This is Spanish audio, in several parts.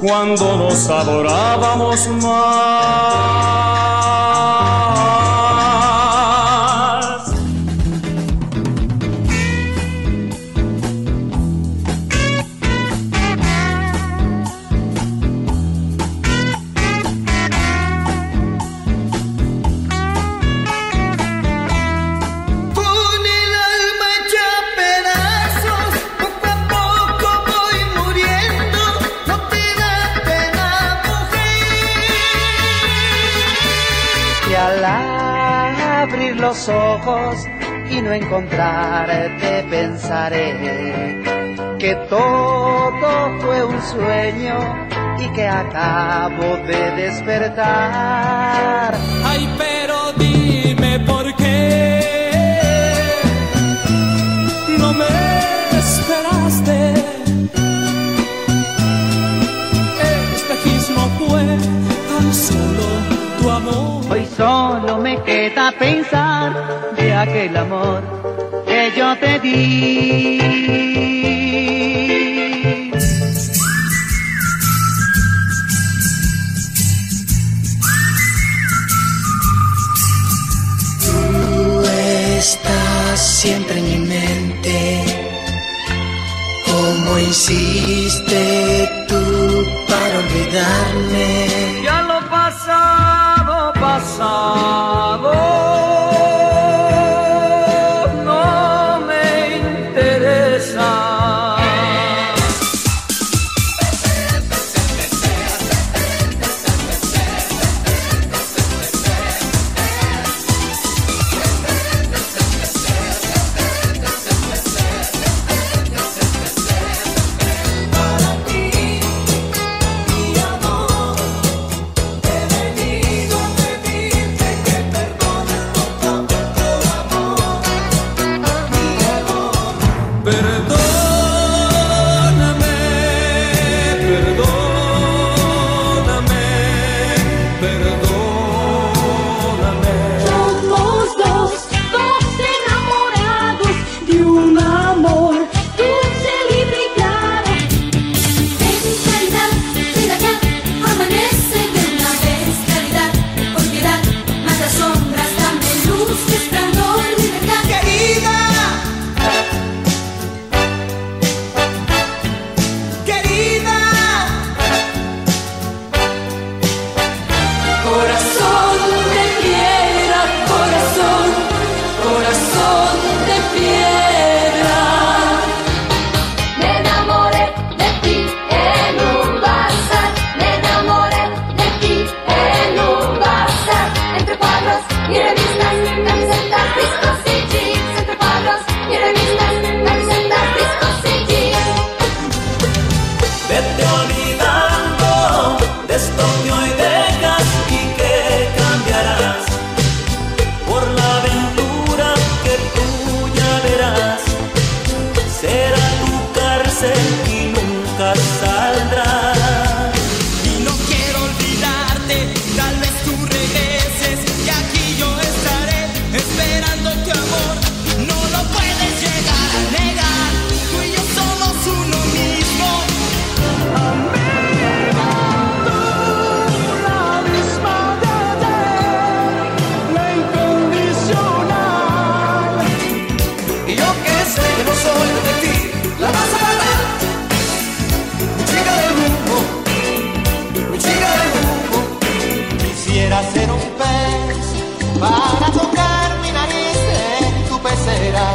cuando nos adorábamos más. Ojos y no encontrarte pensaré que todo fue un sueño y que acabo de despertar. Ay, pero dime por qué no me Hoy solo me queda pensar de aquel amor que yo te di. Tú estás siempre en mi mente. ¿Cómo hiciste tú para olvidarme? Ya lo pasado, passar. De para tocar mi nariz en tu pecera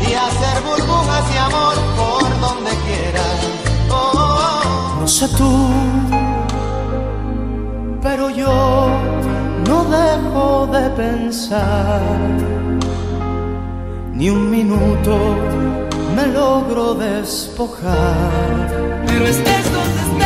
y hacer burbujas y amor por donde quiera. Oh. No sé tú, pero yo no dejo de pensar. Ni un minuto me logro despojar. Pero estés donde estés,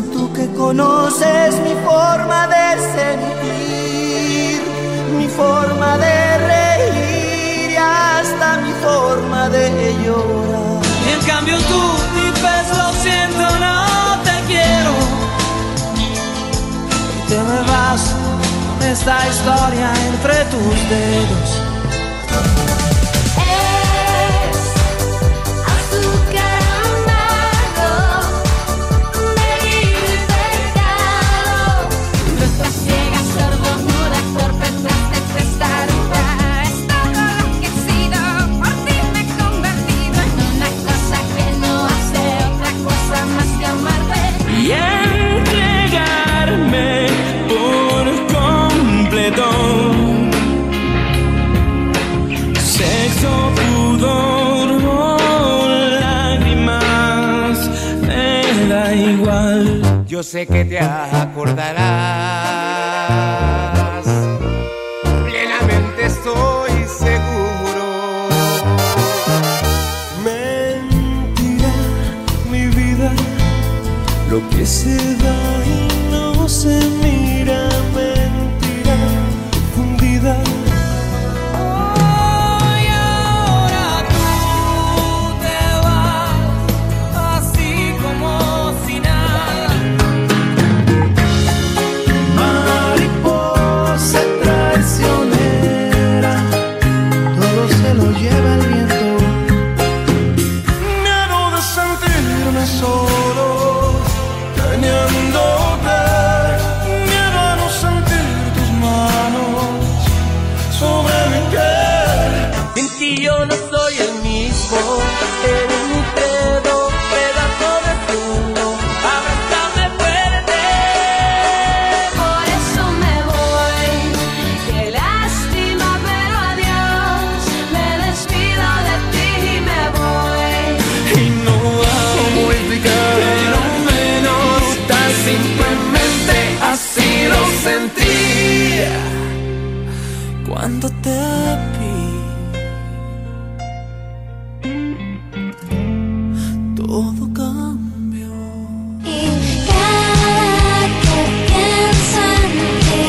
tú que conoces mi forma de sentir, mi forma de reír y hasta mi forma de llorar. Y en cambio tú dices lo siento, no te quiero. Y te me vas con esta historia entre tus dedos. Yo sé que te acordarás. Plenamente estoy seguro. Mentira, mi vida, lo que se da y no se Ti yo no soy el mismo, Todo cambió. Y cada que pienso en ti,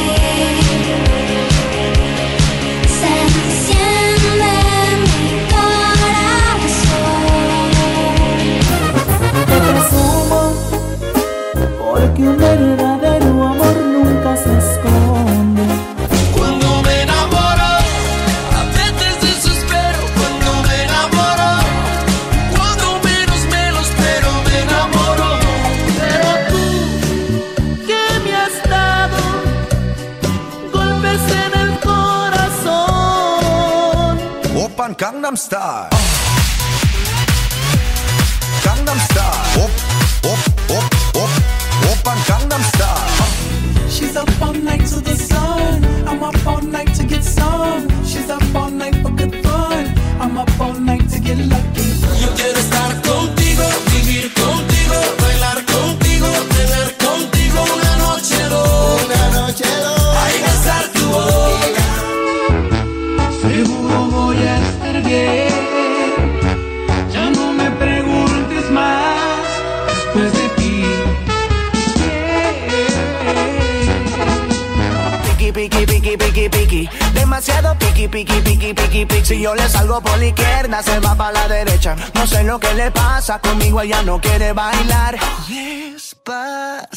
se enciende mi corazón. Te presumo porque un Gangnam Style. Gangnam Style. Op, op, op, op. Oppan Gangnam Style. She's up all night to the sun. I'm up all night to get some. She's up all night for good fun. I'm up all night to get lucky. Piki, piki, piki, piki, piki. Si yo le salgo por la izquierda, se va para la derecha. No sé lo que le pasa conmigo, ella no quiere bailar. Despacito,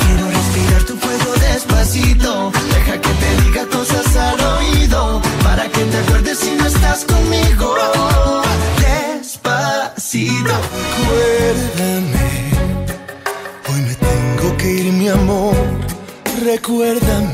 quiero respirar tu fuego despacito. Deja que te diga cosas al oído. Para que te acuerdes si no estás conmigo. Despacito, acuérdame. Hoy me tengo que ir, mi amor. Recuérdame.